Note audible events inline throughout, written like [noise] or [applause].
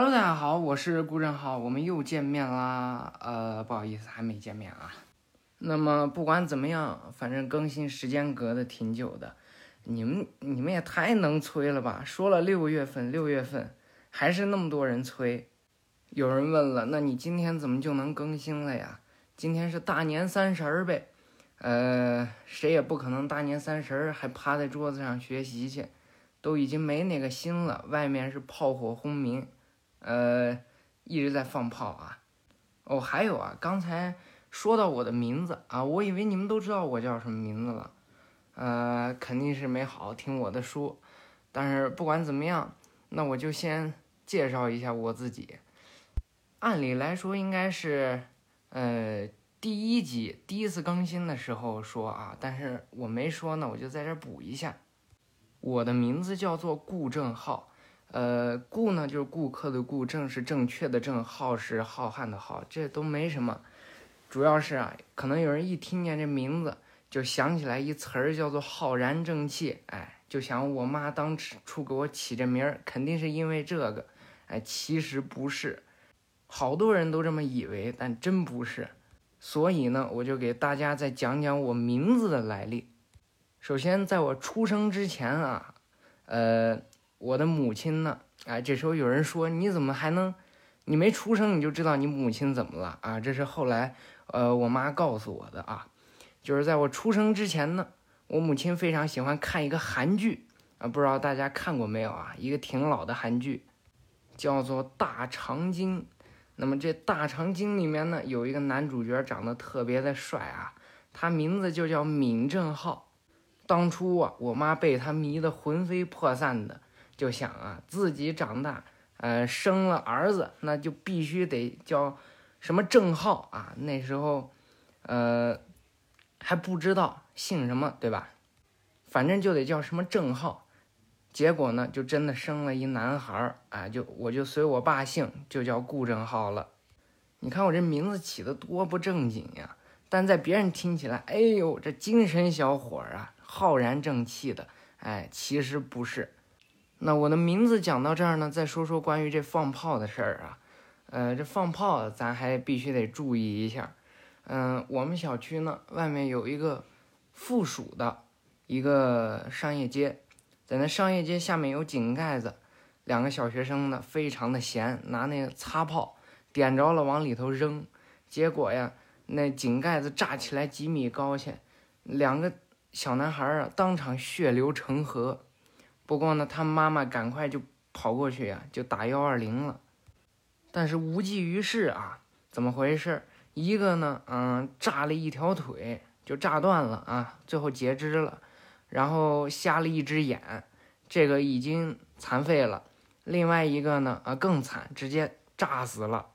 Hello，大家好，我是顾振浩，我们又见面啦。呃，不好意思，还没见面啊。那么不管怎么样，反正更新时间隔得挺久的。你们你们也太能催了吧？说了六月份，六月份还是那么多人催。有人问了，那你今天怎么就能更新了呀？今天是大年三十儿呗。呃，谁也不可能大年三十儿还趴在桌子上学习去，都已经没那个心了。外面是炮火轰鸣，呃，一直在放炮啊。哦，还有啊，刚才说到我的名字啊，我以为你们都知道我叫什么名字了。呃，肯定是没好好听我的书。但是不管怎么样，那我就先介绍一下我自己。按理来说应该是，呃。第一集第一次更新的时候说啊，但是我没说呢，我就在这补一下。我的名字叫做顾正浩，呃，顾呢就是顾客的顾，正是正确的正，浩是浩瀚的浩，这都没什么。主要是啊，可能有人一听见这名字就想起来一词儿叫做浩然正气，哎，就想我妈当初给我起这名儿，肯定是因为这个，哎，其实不是，好多人都这么以为，但真不是。所以呢，我就给大家再讲讲我名字的来历。首先，在我出生之前啊，呃，我的母亲呢，哎，这时候有人说，你怎么还能，你没出生你就知道你母亲怎么了啊？这是后来，呃，我妈告诉我的啊，就是在我出生之前呢，我母亲非常喜欢看一个韩剧啊，不知道大家看过没有啊？一个挺老的韩剧，叫做《大长今》。那么这大长今里面呢，有一个男主角长得特别的帅啊，他名字就叫闵正浩。当初啊，我妈被他迷得魂飞魄散的，就想啊，自己长大，呃，生了儿子，那就必须得叫什么正浩啊。那时候，呃，还不知道姓什么，对吧？反正就得叫什么正浩。结果呢，就真的生了一男孩儿，啊，就我就随我爸姓，就叫顾正浩了。你看我这名字起的多不正经呀！但在别人听起来，哎呦，这精神小伙儿啊，浩然正气的。哎，其实不是。那我的名字讲到这儿呢，再说说关于这放炮的事儿啊。呃，这放炮咱还必须得注意一下。嗯，我们小区呢，外面有一个附属的一个商业街。在那商业街下面有井盖子，两个小学生呢非常的闲，拿那个擦炮点着了往里头扔，结果呀那井盖子炸起来几米高去，两个小男孩儿啊当场血流成河。不过呢他妈妈赶快就跑过去呀就打幺二零了，但是无济于事啊，怎么回事？一个呢嗯炸了一条腿就炸断了啊，最后截肢了。然后瞎了一只眼，这个已经残废了。另外一个呢，啊更惨，直接炸死了。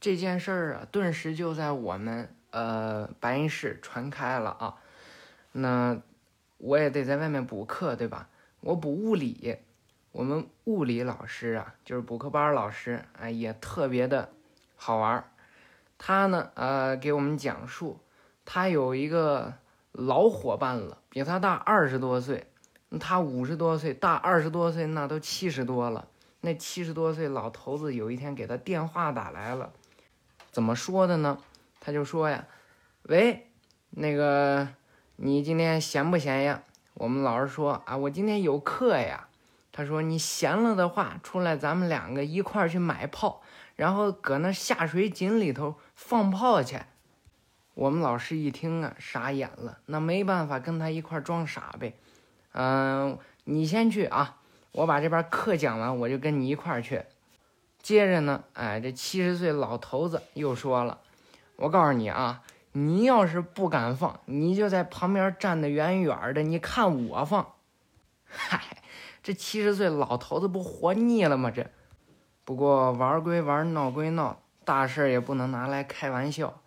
这件事儿啊，顿时就在我们呃白银市传开了啊。那我也得在外面补课，对吧？我补物理，我们物理老师啊，就是补课班老师，哎，也特别的好玩儿。他呢，呃，给我们讲述，他有一个。老伙伴了，比他大二十多岁，他五十多岁，大二十多岁，那都七十多了。那七十多岁老头子有一天给他电话打来了，怎么说的呢？他就说呀：“喂，那个你今天闲不闲呀？”我们老师说：“啊，我今天有课呀。”他说：“你闲了的话，出来咱们两个一块儿去买炮，然后搁那下水井里头放炮去。”我们老师一听啊，傻眼了。那没办法，跟他一块儿装傻呗。嗯，你先去啊，我把这边课讲完，我就跟你一块儿去。接着呢，哎，这七十岁老头子又说了：“我告诉你啊，你要是不敢放，你就在旁边站得远远的，你看我放。”嗨，这七十岁老头子不活腻了吗？这不过玩归玩，闹归闹，大事也不能拿来开玩笑。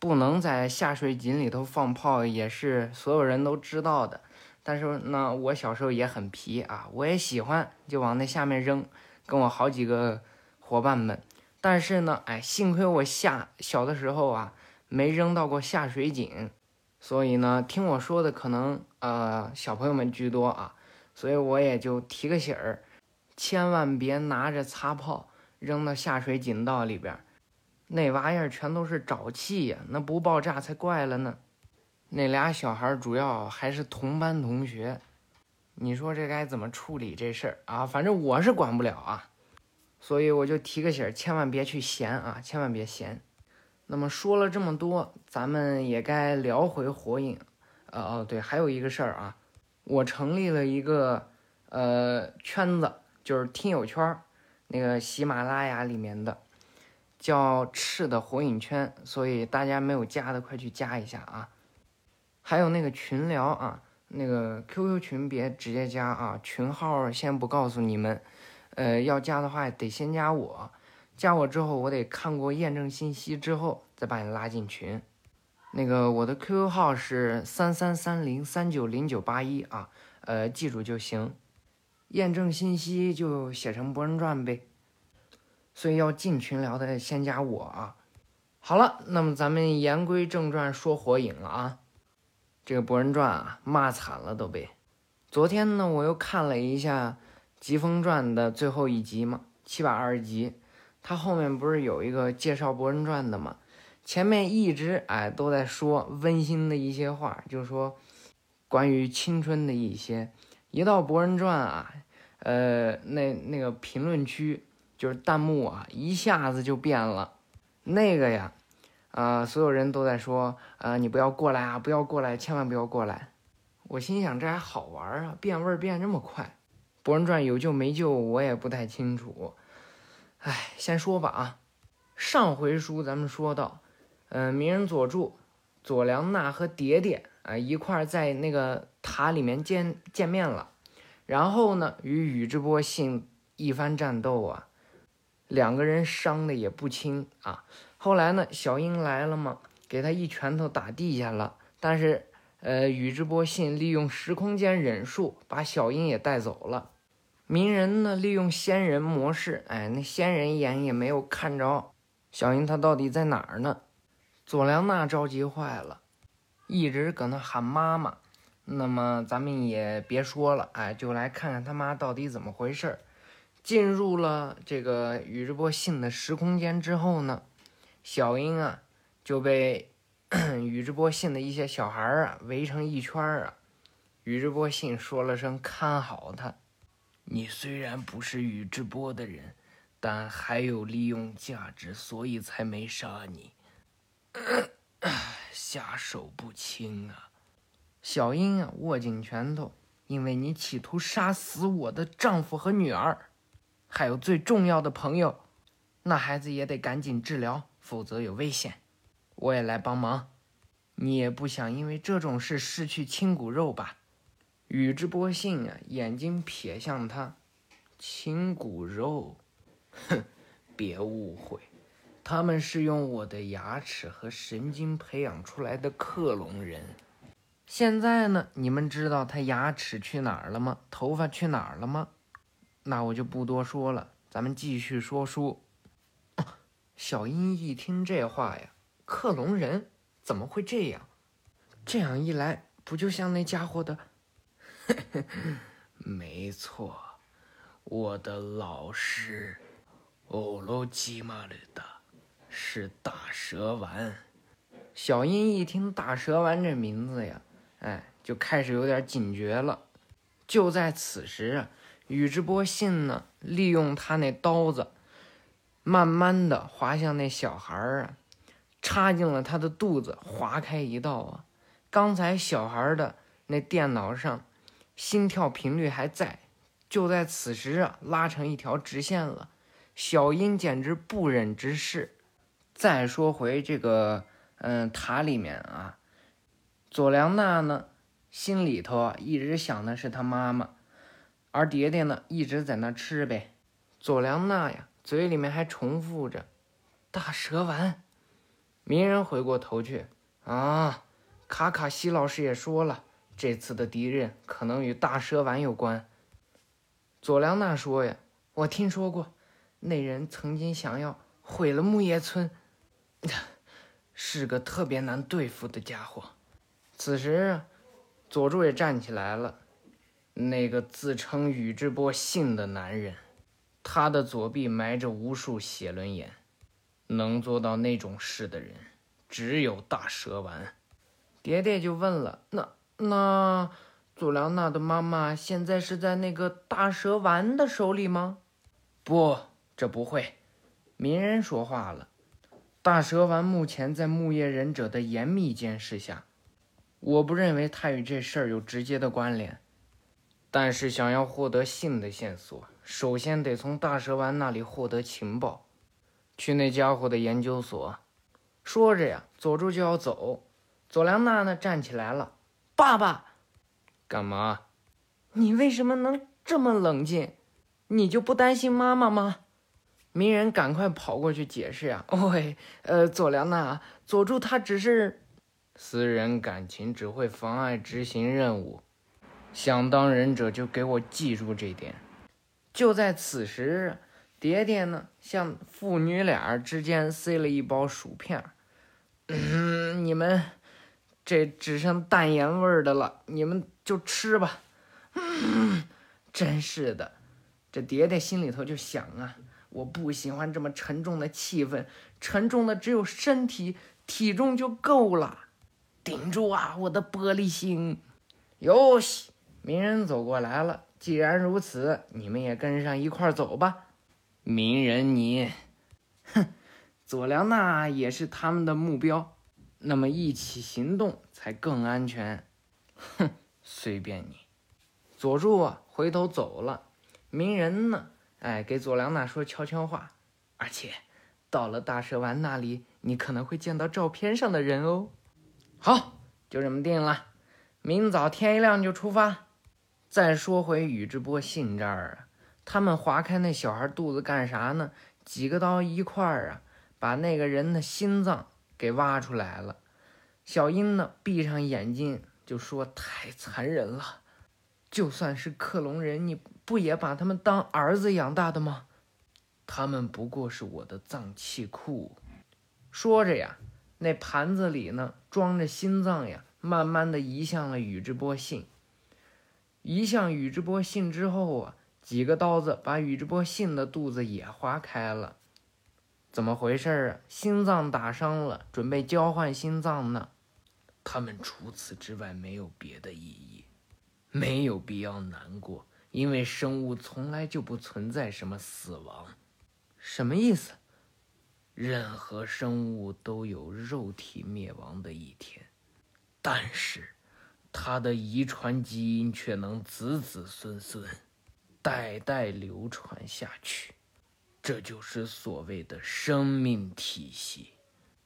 不能在下水井里头放炮，也是所有人都知道的。但是呢，我小时候也很皮啊，我也喜欢就往那下面扔，跟我好几个伙伴们。但是呢，哎，幸亏我下小的时候啊，没扔到过下水井，所以呢，听我说的可能呃小朋友们居多啊，所以我也就提个醒儿，千万别拿着擦炮扔到下水井道里边，那玩意儿全都是沼气呀，那不爆炸才怪了呢。那俩小孩主要还是同班同学，你说这该怎么处理这事儿啊？反正我是管不了啊，所以我就提个醒儿，千万别去闲啊，千万别闲。那么说了这么多，咱们也该聊回火影。呃哦对，还有一个事儿啊，我成立了一个呃圈子，就是听友圈儿，那个喜马拉雅里面的叫“赤的火影圈”，所以大家没有加的快去加一下啊。还有那个群聊啊，那个 QQ 群别直接加啊，群号先不告诉你们，呃，要加的话得先加我，加我之后我得看过验证信息之后再把你拉进群。那个我的 QQ 号是三三三零三九零九八一啊，呃，记住就行。验证信息就写成《博人传》呗。所以要进群聊的先加我啊。好了，那么咱们言归正传，说火影了啊。这个《博人传》啊，骂惨了都被。昨天呢，我又看了一下《疾风传》的最后一集嘛，七百二十集。它后面不是有一个介绍《博人传》的吗？前面一直哎都在说温馨的一些话，就是说关于青春的一些。一到《博人传》啊，呃，那那个评论区就是弹幕啊，一下子就变了。那个呀。啊，所有人都在说，啊，你不要过来啊，不要过来，千万不要过来。我心想，这还好玩啊，变味儿变这么快，《博人传》有救没救，我也不太清楚。哎，先说吧啊，上回书咱们说到，嗯，鸣人佐助、佐良娜和蝶蝶啊一块儿在那个塔里面见见面了，然后呢，与宇智波信一番战斗啊，两个人伤的也不轻啊。后来呢，小樱来了嘛，给他一拳头打地下了。但是，呃，宇智波信利用时空间忍术把小樱也带走了。鸣人呢，利用仙人模式，哎，那仙人眼也没有看着小樱，他到底在哪儿呢？佐良娜着急坏了，一直搁那喊妈妈。那么咱们也别说了，哎，就来看看他妈到底怎么回事儿。进入了这个宇智波信的时空间之后呢？小樱啊，就被 [clears throat] 宇智波信的一些小孩儿啊围成一圈儿啊。宇智波信说了声“看好他”。你虽然不是宇智波的人，但还有利用价值，所以才没杀你。[coughs] 下手不轻啊！小樱啊，握紧拳头，因为你企图杀死我的丈夫和女儿，还有最重要的朋友，那孩子也得赶紧治疗。否则有危险，我也来帮忙。你也不想因为这种事失去亲骨肉吧？宇智波信啊，眼睛瞥向他，亲骨肉，哼，别误会，他们是用我的牙齿和神经培养出来的克隆人。现在呢，你们知道他牙齿去哪儿了吗？头发去哪儿了吗？那我就不多说了，咱们继续说书。[coughs] 小樱一听这话呀，克隆人怎么会这样？这样一来，不就像那家伙的？[laughs] 没错，我的老师欧罗基马里达是大蛇丸。小樱一听大蛇丸这名字呀，哎，就开始有点警觉了。就在此时啊，宇智波信呢，利用他那刀子。慢慢的滑向那小孩儿啊，插进了他的肚子，划开一道啊。刚才小孩的那电脑上，心跳频率还在，就在此时啊，拉成一条直线了。小英简直不忍直视。再说回这个，嗯，塔里面啊，佐良娜呢，心里头啊一直想的是他妈妈，而蝶蝶呢一直在那吃呗。佐良娜呀。嘴里面还重复着“大蛇丸”，鸣人回过头去啊，卡卡西老师也说了，这次的敌人可能与大蛇丸有关。佐良娜说呀，我听说过，那人曾经想要毁了木叶村，[laughs] 是个特别难对付的家伙。此时，佐助也站起来了，那个自称宇智波信的男人。他的左臂埋着无数血轮眼，能做到那种事的人，只有大蛇丸。爹爹就问了：“那那佐良娜的妈妈现在是在那个大蛇丸的手里吗？”“不，这不会。”鸣人说话了：“大蛇丸目前在木叶忍者的严密监视下，我不认为他与这事儿有直接的关联。但是想要获得信的线索，首先得从大蛇丸那里获得情报。去那家伙的研究所。”说着呀，佐助就要走。佐良娜呢，站起来了：“爸爸，干嘛？你为什么能这么冷静？你就不担心妈妈吗？”鸣人赶快跑过去解释呀：“喂，呃，佐良娜，佐助他只是私人感情，只会妨碍执行任务。想当忍者就给我记住这点。”就在此时，蝶蝶呢向父女俩之间塞了一包薯片嗯，你们这只剩淡盐味儿的了，你们就吃吧。”嗯，真是的，这爹爹心里头就想啊。我不喜欢这么沉重的气氛，沉重的只有身体，体重就够了。顶住啊，我的玻璃心！哟西，鸣人走过来了。既然如此，你们也跟上一块走吧。鸣人，你，哼，佐良娜也是他们的目标，那么一起行动才更安全。哼，随便你。佐助啊，回头走了。鸣人呢？哎，给佐良娜说悄悄话，而且到了大蛇丸那里，你可能会见到照片上的人哦。好，就这么定了，明早天一亮就出发。再说回宇智波信这儿啊，他们划开那小孩肚子干啥呢？几个刀一块儿啊，把那个人的心脏给挖出来了。小樱呢，闭上眼睛就说：“太残忍了，就算是克隆人，你。”不也把他们当儿子养大的吗？他们不过是我的脏器库。说着呀，那盘子里呢装着心脏呀，慢慢的移向了宇智波信。移向宇智波信之后啊，几个刀子把宇智波信的肚子也划开了。怎么回事啊？心脏打伤了，准备交换心脏呢。他们除此之外没有别的意义，没有必要难过。因为生物从来就不存在什么死亡，什么意思？任何生物都有肉体灭亡的一天，但是它的遗传基因却能子子孙孙、代代流传下去。这就是所谓的生命体系。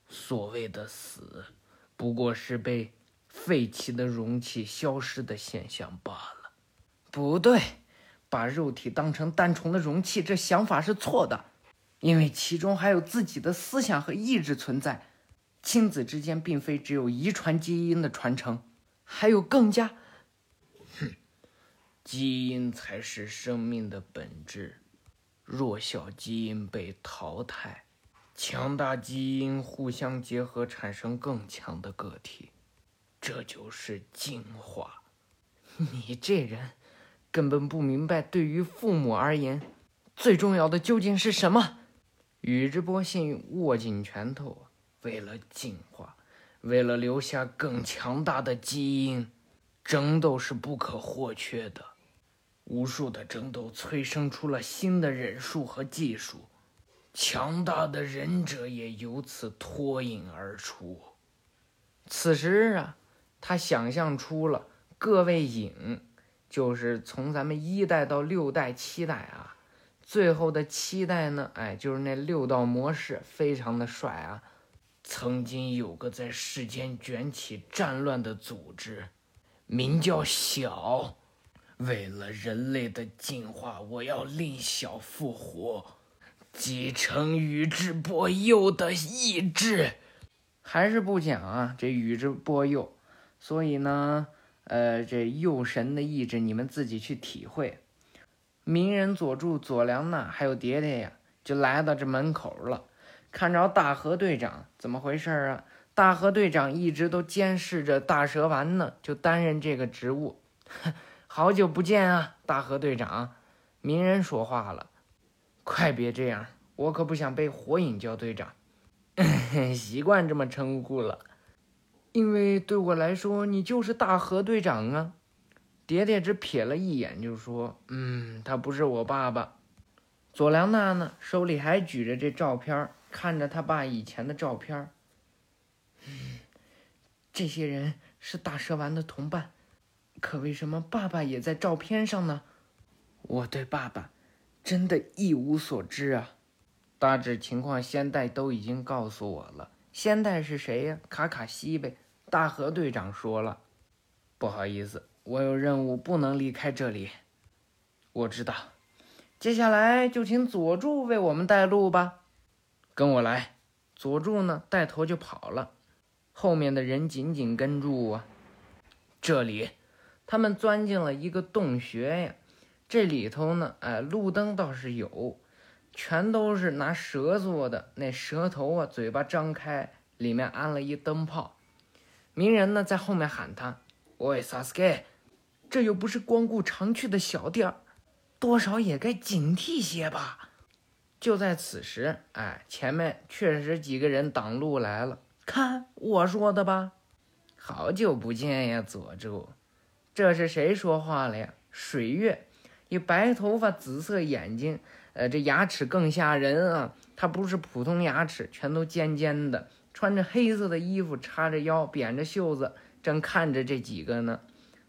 所谓的死，不过是被废弃的容器消失的现象罢了。不对，把肉体当成单纯的容器，这想法是错的，因为其中还有自己的思想和意志存在。亲子之间并非只有遗传基因的传承，还有更加……哼，基因才是生命的本质。弱小基因被淘汰，强大基因互相结合，产生更强的个体，这就是进化。你这人。根本不明白，对于父母而言，最重要的究竟是什么？宇智波信握紧拳头，为了进化，为了留下更强大的基因，争斗是不可或缺的。无数的争斗催生出了新的忍术和技术，强大的忍者也由此脱颖而出。此时啊，他想象出了各位影。就是从咱们一代到六代、七代啊，最后的七代呢，哎，就是那六道模式，非常的帅啊。曾经有个在世间卷起战乱的组织，名叫小。为了人类的进化，我要令小复活，继承宇智波鼬的意志。还是不讲啊，这宇智波鼬。所以呢。呃，这鼬神的意志，你们自己去体会。鸣人、佐助、佐良娜还有蝶蝶呀，就来到这门口了。看着大河队长，怎么回事啊？大河队长一直都监视着大蛇丸呢，就担任这个职务。好久不见啊，大河队长！鸣人说话了。快别这样，我可不想被火影叫队长，[laughs] 习惯这么称呼了。因为对我来说，你就是大河队长啊。蝶蝶只瞥了一眼，就说：“嗯，他不是我爸爸。”佐良娜呢，手里还举着这照片，看着他爸以前的照片。嗯，这些人是大蛇丸的同伴，可为什么爸爸也在照片上呢？我对爸爸真的一无所知啊！大致情况，仙代都已经告诉我了。仙代是谁呀？卡卡西呗。大河队长说了，不好意思，我有任务，不能离开这里。我知道。接下来就请佐助为我们带路吧，跟我来。佐助呢，带头就跑了，后面的人紧紧跟住啊。这里，他们钻进了一个洞穴呀。这里头呢，哎，路灯倒是有，全都是拿蛇做的。那蛇头啊，嘴巴张开，里面安了一灯泡。鸣人呢，在后面喊他：“喂，萨斯盖，这又不是光顾常去的小店儿。”多少也该警惕些吧。就在此时，哎，前面确实几个人挡路来了。看我说的吧，好久不见呀，佐助。这是谁说话了呀？水月，一白头发，紫色眼睛，呃，这牙齿更吓人啊。他不是普通牙齿，全都尖尖的。穿着黑色的衣服，叉着腰，扁着袖子，正看着这几个呢。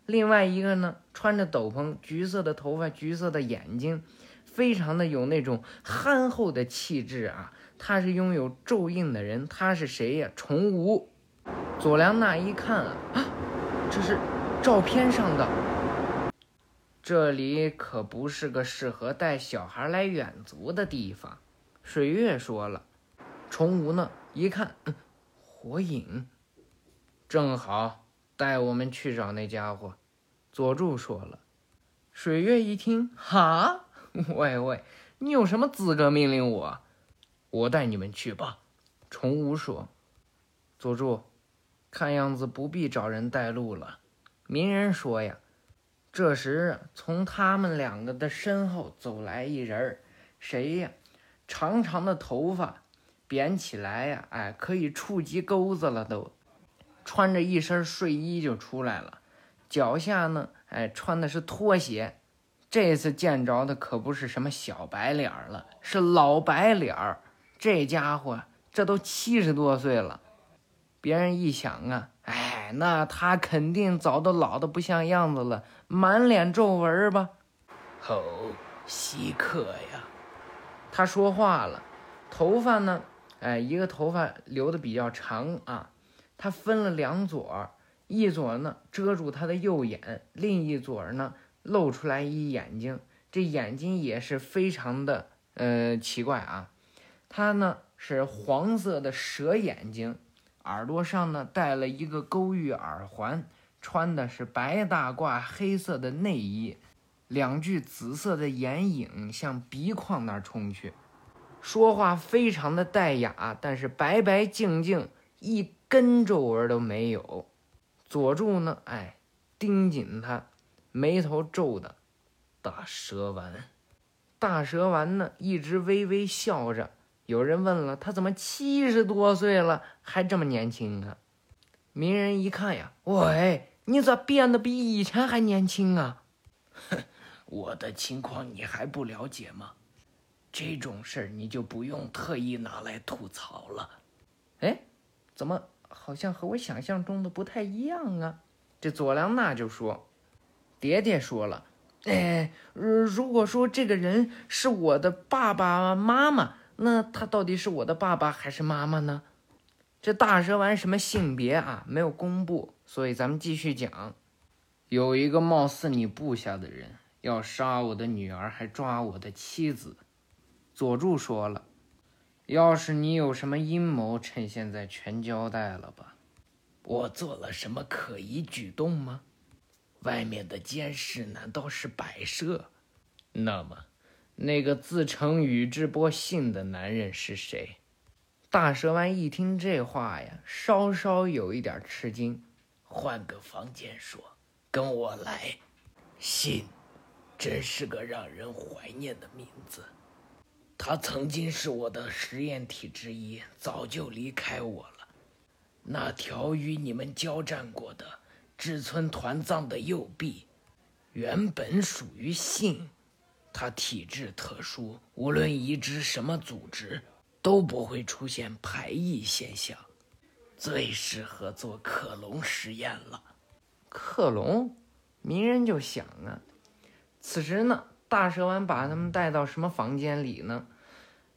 另外一个呢，穿着斗篷，橘色的头发，橘色的眼睛，非常的有那种憨厚的气质啊。他是拥有咒印的人，他是谁呀？重吾。佐良娜一看啊，这是照片上的。这里可不是个适合带小孩来远足的地方。水月说了。重无呢，一看，火影，正好。带我们去找那家伙，佐助说了。水月一听，哈，[laughs] 喂喂，你有什么资格命令我？我带你们去吧。重吾说。佐助，看样子不必找人带路了。鸣人说呀。这时，从他们两个的身后走来一人谁呀？长长的头发，扁起来呀，哎，可以触及钩子了都。穿着一身睡衣就出来了，脚下呢，哎，穿的是拖鞋。这次见着的可不是什么小白脸了，是老白脸儿。这家伙这都七十多岁了，别人一想啊，哎，那他肯定早都老的不像样子了，满脸皱纹吧？哦，稀客呀！他说话了，头发呢？哎，一个头发留的比较长啊。他分了两撮一撮呢遮住他的右眼，另一撮呢露出来一眼睛。这眼睛也是非常的呃奇怪啊。他呢是黄色的蛇眼睛，耳朵上呢戴了一个勾玉耳环，穿的是白大褂黑色的内衣，两具紫色的眼影向鼻眶那儿冲去，说话非常的带雅，但是白白净净一。根皱纹都没有，佐助呢？哎，盯紧他，眉头皱的。大蛇丸，大蛇丸呢？一直微微笑着。有人问了，他怎么七十多岁了还这么年轻啊？鸣人一看呀，喂，你咋变得比以前还年轻啊？哼，我的情况你还不了解吗？这种事儿你就不用特意拿来吐槽了。哎，怎么？好像和我想象中的不太一样啊！这佐良娜就说：“爹爹说了，哎，如果说这个人是我的爸爸妈妈，那他到底是我的爸爸还是妈妈呢？”这大蛇丸什么性别啊？没有公布，所以咱们继续讲。有一个貌似你部下的人要杀我的女儿，还抓我的妻子。佐助说了。要是你有什么阴谋，趁现在全交代了吧。我做了什么可疑举动吗？外面的监视难道是摆设？那么，那个自称宇智波信的男人是谁？大蛇丸一听这话呀，稍稍有一点吃惊。换个房间说，跟我来。信，真是个让人怀念的名字。他曾经是我的实验体之一，早就离开我了。那条与你们交战过的志村团藏的右臂，原本属于信，他体质特殊，无论移植什么组织，都不会出现排异现象，最适合做克隆实验了。克隆，鸣人就想啊。此时呢，大蛇丸把他们带到什么房间里呢？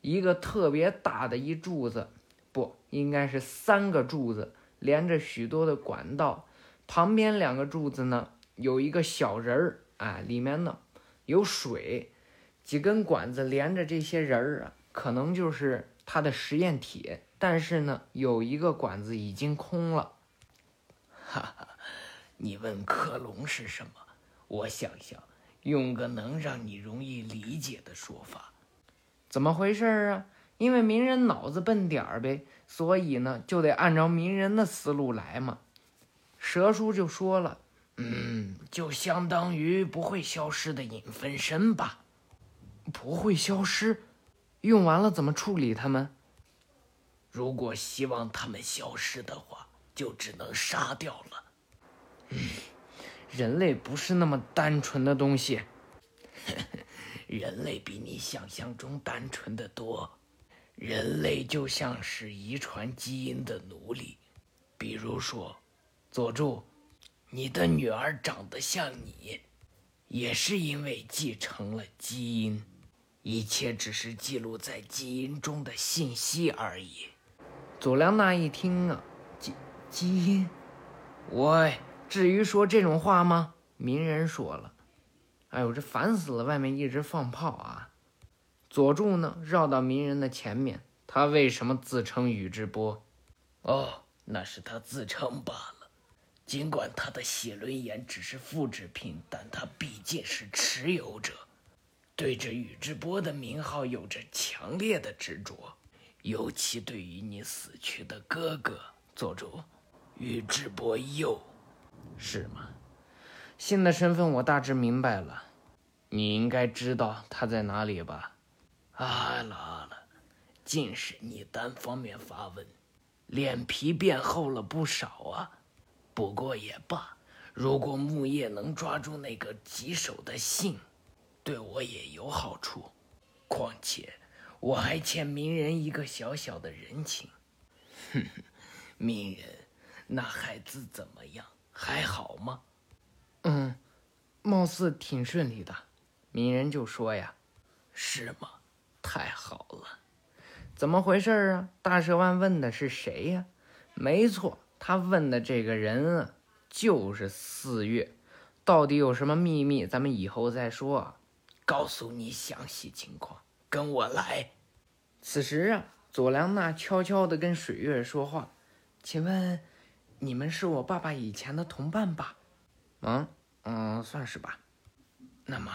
一个特别大的一柱子，不应该是三个柱子，连着许多的管道。旁边两个柱子呢，有一个小人儿，哎，里面呢有水，几根管子连着这些人儿啊，可能就是他的实验体。但是呢，有一个管子已经空了。哈哈，你问克隆是什么？我想想，用个能让你容易理解的说法。怎么回事啊？因为鸣人脑子笨点儿呗，所以呢就得按照鸣人的思路来嘛。蛇叔就说了：“嗯，就相当于不会消失的影分身吧？不会消失，用完了怎么处理它们？如果希望它们消失的话，就只能杀掉了。嗯，人类不是那么单纯的东西。[laughs] ”人类比你想象中单纯的多，人类就像是遗传基因的奴隶。比如说，佐助，你的女儿长得像你，也是因为继承了基因，一切只是记录在基因中的信息而已。佐良娜一听啊，基基因，喂，至于说这种话吗？鸣人说了。哎呦，这烦死了！外面一直放炮啊！佐助呢，绕到鸣人的前面。他为什么自称宇智波？哦，那是他自称罢了。尽管他的写轮眼只是复制品，但他毕竟是持有者，对着宇智波的名号有着强烈的执着，尤其对于你死去的哥哥佐助，宇智波鼬，是吗？新的身份我大致明白了，你应该知道他在哪里吧？阿了阿了，尽是你单方面发问，脸皮变厚了不少啊。不过也罢，如果木叶能抓住那个棘手的信，对我也有好处。况且我还欠鸣人一个小小的人情。哼哼，鸣人，那孩子怎么样？还好吗？嗯，貌似挺顺利的。鸣人就说呀：“是吗？太好了！怎么回事啊？”大蛇丸问的是谁呀？没错，他问的这个人，就是四月。到底有什么秘密？咱们以后再说。告诉你详细情况，跟我来。此时啊，佐良娜悄悄地跟水月说话：“请问，你们是我爸爸以前的同伴吧？”嗯。嗯，算是吧。那么，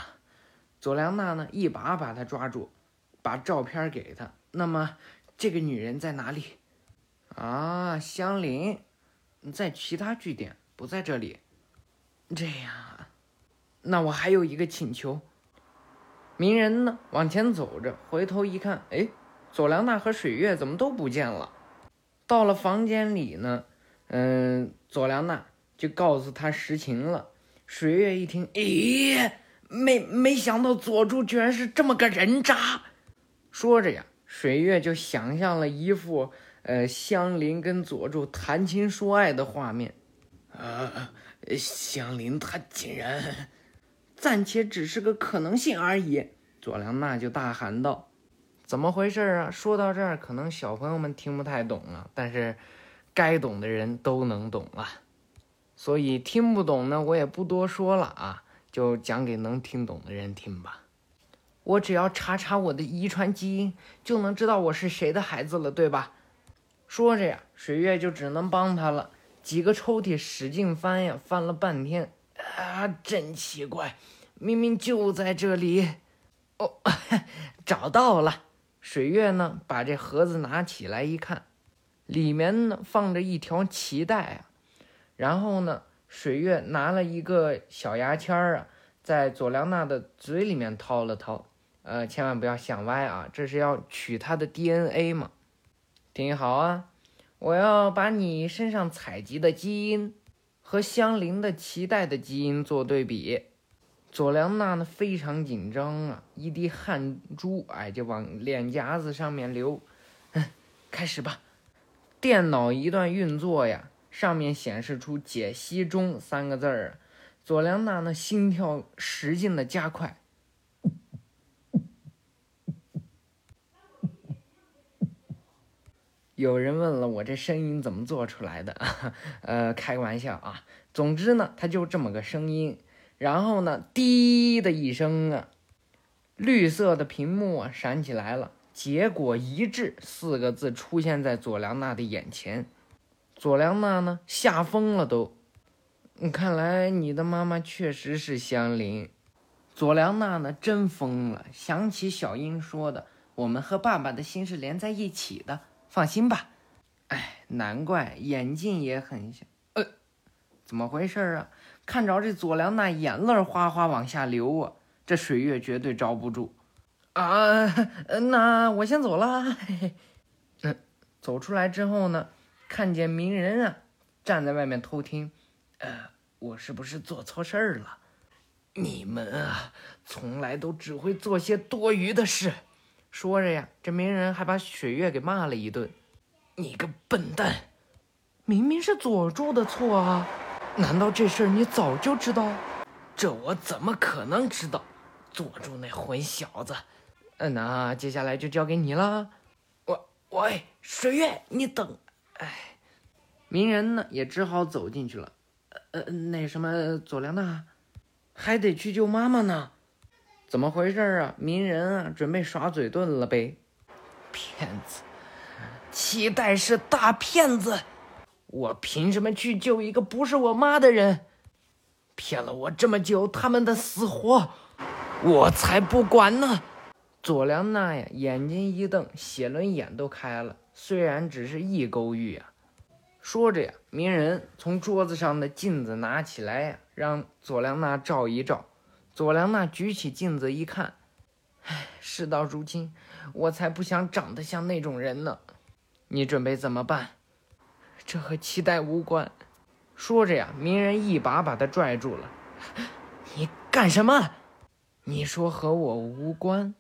佐良娜呢？一把把他抓住，把照片给他。那么，这个女人在哪里？啊，香菱，在其他据点，不在这里。这样，那我还有一个请求。鸣人呢？往前走着，回头一看，哎，佐良娜和水月怎么都不见了？到了房间里呢，嗯，佐良娜就告诉他实情了。水月一听，咦，没没想到佐助居然是这么个人渣。说着呀，水月就想象了一副呃香菱跟佐助谈情说爱的画面。啊，香菱她竟然……暂且只是个可能性而已。佐良娜就大喊道：“怎么回事啊？”说到这儿，可能小朋友们听不太懂了，但是该懂的人都能懂啊。所以听不懂呢，我也不多说了啊，就讲给能听懂的人听吧。我只要查查我的遗传基因，就能知道我是谁的孩子了，对吧？说着呀，水月就只能帮他了。几个抽屉使劲翻呀，翻了半天，啊，真奇怪，明明就在这里。哦，[laughs] 找到了。水月呢，把这盒子拿起来一看，里面呢放着一条脐带啊。然后呢，水月拿了一个小牙签儿啊，在佐良娜的嘴里面掏了掏，呃，千万不要想歪啊，这是要取他的 DNA 嘛。听好啊，我要把你身上采集的基因和相邻的脐带的基因做对比。佐良娜呢非常紧张啊，一滴汗珠哎就往脸颊子上面流。嗯，开始吧。电脑一段运作呀，上面显示出“解析中”三个字儿。佐良娜呢心跳使劲的加快。有人问了，我这声音怎么做出来的？[laughs] 呃，开个玩笑啊。总之呢，它就这么个声音。然后呢，滴的一声啊，绿色的屏幕啊闪起来了，“结果一致”四个字出现在佐良娜的眼前。佐良娜呢吓疯了都。看来你的妈妈确实是香菱。佐良娜呢真疯了，想起小英说的：“我们和爸爸的心是连在一起的。”放心吧，哎，难怪眼镜也很像。呃，怎么回事啊？看着这佐良那眼泪哗哗往下流啊，这水月绝对招不住啊！那我先走了。[laughs] 嗯，走出来之后呢，看见鸣人啊站在外面偷听。呃，我是不是做错事儿了？你们啊，从来都只会做些多余的事。说着呀，这鸣人还把雪月给骂了一顿：“你个笨蛋，明明是佐助的错啊！难道这事儿你早就知道？这我怎么可能知道？佐助那混小子……嗯，那接下来就交给你了。我喂，水月，你等……哎，鸣人呢也只好走进去了。呃，那什么，佐良娜还得去救妈妈呢。”怎么回事啊？鸣人啊，准备耍嘴遁了呗？骗子，期待是大骗子！我凭什么去救一个不是我妈的人？骗了我这么久，他们的死活，我才不管呢！佐良娜呀，眼睛一瞪，血轮眼都开了。虽然只是一勾玉啊。说着呀，鸣人从桌子上的镜子拿起来呀，让佐良娜照一照。佐良娜举起镜子一看，唉，事到如今，我才不想长得像那种人呢。你准备怎么办？这和期待无关。说着呀，鸣人一把把他拽住了。你干什么？你说和我无关，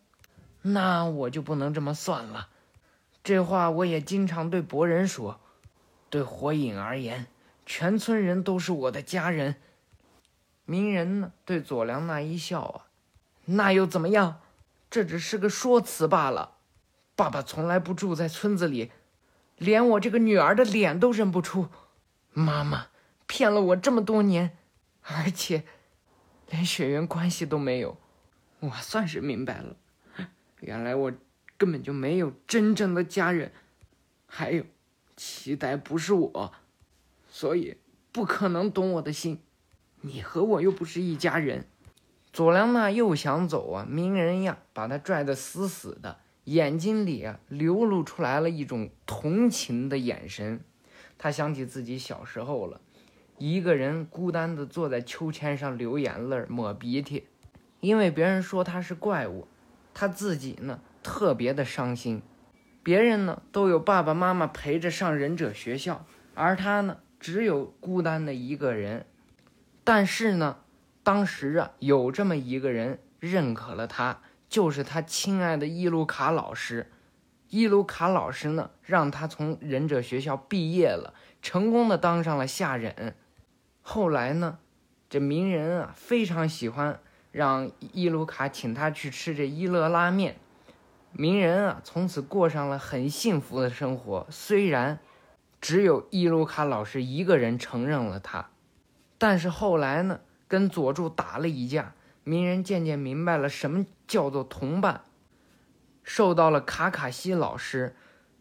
那我就不能这么算了。这话我也经常对博人说。对火影而言，全村人都是我的家人。鸣人呢，对佐良娜一笑啊，那又怎么样？这只是个说辞罢了。爸爸从来不住在村子里，连我这个女儿的脸都认不出。妈妈骗了我这么多年，而且连血缘关系都没有。我算是明白了，原来我根本就没有真正的家人。还有，期待不是我，所以不可能懂我的心。你和我又不是一家人。佐良娜又想走啊，鸣人呀把她拽得死死的，眼睛里啊流露出来了一种同情的眼神。他想起自己小时候了，一个人孤单地坐在秋千上流眼泪、抹鼻涕，因为别人说他是怪物，他自己呢特别的伤心。别人呢都有爸爸妈妈陪着上忍者学校，而他呢只有孤单的一个人。但是呢，当时啊，有这么一个人认可了他，就是他亲爱的伊鲁卡老师。伊鲁卡老师呢，让他从忍者学校毕业了，成功的当上了下忍。后来呢，这鸣人啊，非常喜欢让伊鲁卡请他去吃这伊乐拉面。鸣人啊，从此过上了很幸福的生活。虽然只有伊鲁卡老师一个人承认了他。但是后来呢，跟佐助打了一架，鸣人渐渐明白了什么叫做同伴，受到了卡卡西老师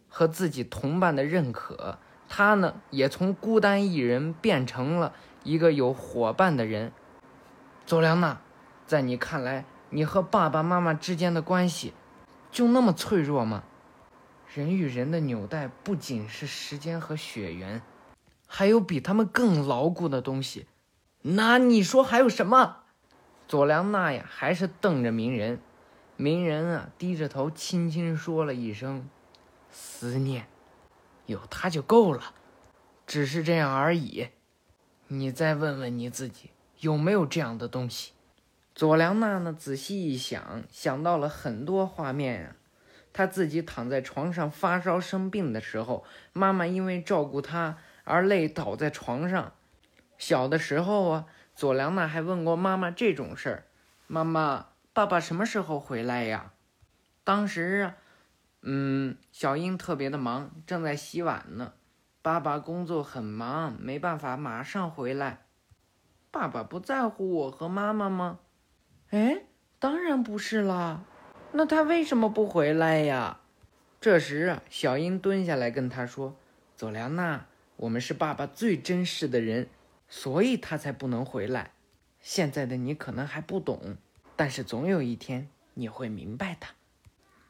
和自己同伴的认可，他呢也从孤单一人变成了一个有伙伴的人。佐良娜，在你看来，你和爸爸妈妈之间的关系就那么脆弱吗？人与人的纽带不仅是时间和血缘。还有比他们更牢固的东西，那你说还有什么？佐良娜呀，还是瞪着鸣人。鸣人啊，低着头轻轻说了一声：“思念，有他就够了，只是这样而已。你再问问你自己，有没有这样的东西？”佐良娜呢，仔细一想，想到了很多画面呀。她自己躺在床上发烧生病的时候，妈妈因为照顾她而累倒在床上。小的时候啊，佐良娜还问过妈妈这种事儿：“妈妈。”爸爸什么时候回来呀？当时啊，嗯，小英特别的忙，正在洗碗呢。爸爸工作很忙，没办法马上回来。爸爸不在乎我和妈妈吗？哎，当然不是啦。那他为什么不回来呀？这时啊，小英蹲下来跟他说：“佐良娜，我们是爸爸最珍视的人，所以他才不能回来。现在的你可能还不懂。”但是总有一天你会明白的。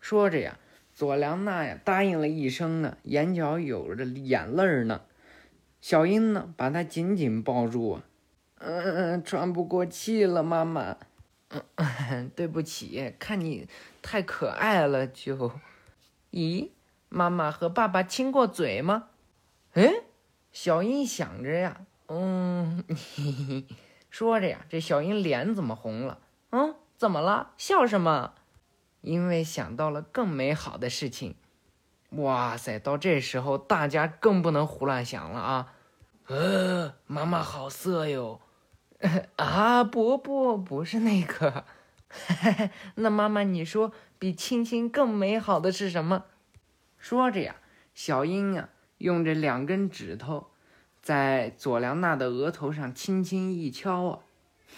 说着呀，佐良娜呀答应了一声呢，眼角有着眼泪呢。小英呢把她紧紧抱住，嗯嗯，喘不过气了，妈妈。嗯，对不起，看你太可爱了就。咦，妈妈和爸爸亲过嘴吗？哎，小英想着呀，嗯，[laughs] 说着呀，这小英脸怎么红了？嗯，怎么了？笑什么？因为想到了更美好的事情。哇塞，到这时候大家更不能胡乱想了啊！呃，妈妈好色哟！[laughs] 啊，不不，不是那个。[laughs] 那妈妈，你说比亲亲更美好的是什么？说着呀，小英啊，用这两根指头在佐良娜的额头上轻轻一敲啊，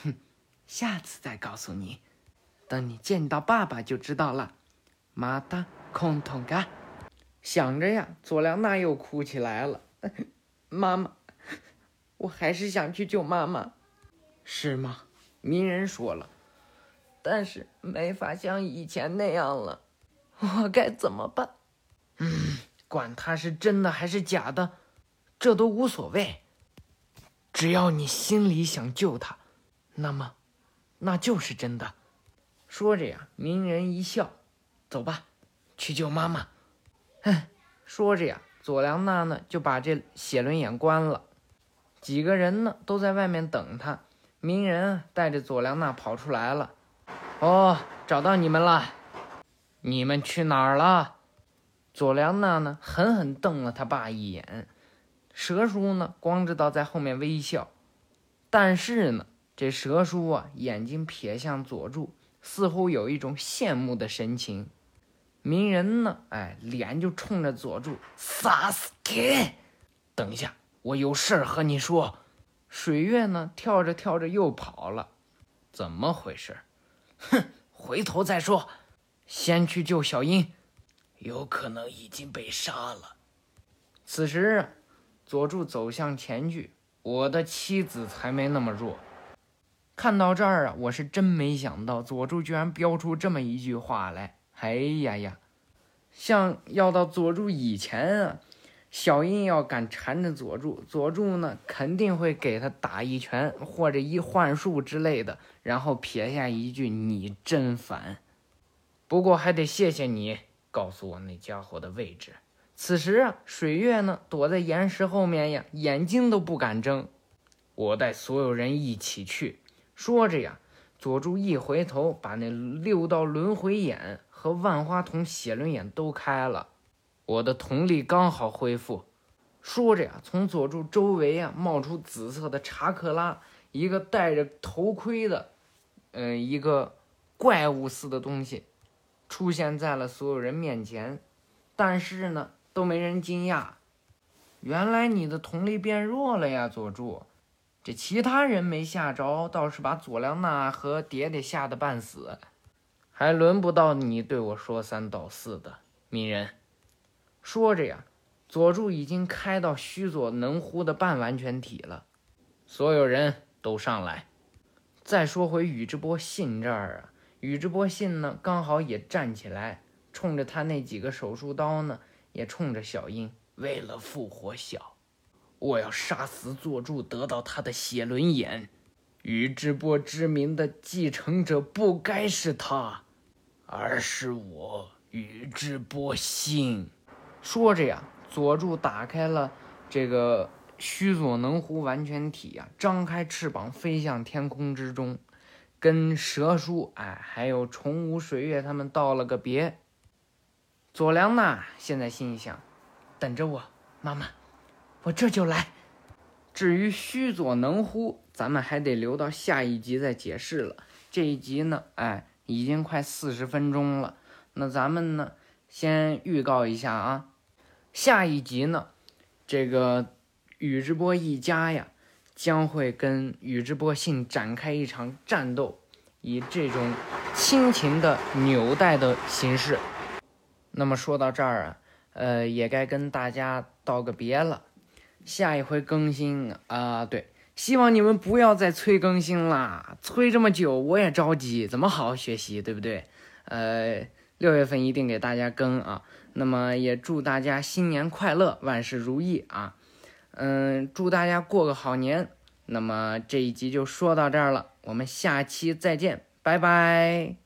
哼。下次再告诉你，等你见到爸爸就知道了。马达空桶嘎，想着呀，佐良娜又哭起来了。[laughs] 妈妈，我还是想去救妈妈，是吗？鸣人说了，但是没法像以前那样了，我该怎么办？[sighs] 嗯，管他是真的还是假的，这都无所谓。只要你心里想救他，那么。那就是真的。说着呀，鸣人一笑：“走吧，去救妈妈。”哼，说着呀，佐良娜呢就把这写轮眼关了。几个人呢都在外面等他。鸣人带着佐良娜跑出来了。哦，找到你们了！你们去哪儿了？佐良娜呢狠狠瞪了他爸一眼。蛇叔呢光知道在后面微笑，但是呢。这蛇叔啊，眼睛瞥向佐助，似乎有一种羡慕的神情。鸣人呢，哎，脸就冲着佐助，萨斯给。等一下，我有事儿和你说。水月呢，跳着跳着又跑了，怎么回事？哼，回头再说，先去救小樱，有可能已经被杀了。此时，佐助走向前去，我的妻子才没那么弱。看到这儿啊，我是真没想到佐助居然飙出这么一句话来。哎呀呀，像要到佐助以前啊，小樱要敢缠着佐助，佐助呢肯定会给他打一拳或者一幻术之类的，然后撇下一句“你真烦”。不过还得谢谢你告诉我那家伙的位置。此时啊，水月呢躲在岩石后面呀，眼睛都不敢睁。我带所有人一起去。说着呀，佐助一回头，把那六道轮回眼和万花筒写轮眼都开了。我的瞳力刚好恢复。说着呀，从佐助周围啊冒出紫色的查克拉，一个戴着头盔的，嗯，一个怪物似的东西，出现在了所有人面前。但是呢，都没人惊讶。原来你的瞳力变弱了呀，佐助。这其他人没吓着，倒是把佐良娜和蝶蝶吓得半死，还轮不到你对我说三道四的。鸣人说着呀，佐助已经开到须佐能乎的半完全体了。所有人都上来。再说回宇智波信这儿啊，宇智波信呢，刚好也站起来，冲着他那几个手术刀呢，也冲着小樱，为了复活小。我要杀死佐助，得到他的血轮眼。宇智波之名的继承者不该是他。而是我宇智波信。说着呀，佐助打开了这个须佐能乎完全体呀，张开翅膀飞向天空之中，跟蛇叔哎，还有虫舞水月他们道了个别。佐良娜，现在心想，等着我，妈妈，我这就来。至于须佐能乎，咱们还得留到下一集再解释了。这一集呢，哎，已经快四十分钟了。那咱们呢，先预告一下啊，下一集呢，这个宇智波一家呀，将会跟宇智波信展开一场战斗，以这种亲情的纽带的形式。那么说到这儿啊，呃，也该跟大家道个别了。下一回更新啊，对，希望你们不要再催更新啦，催这么久我也着急，怎么好好学习，对不对？呃，六月份一定给大家更啊。那么也祝大家新年快乐，万事如意啊。嗯，祝大家过个好年。那么这一集就说到这儿了，我们下期再见，拜拜。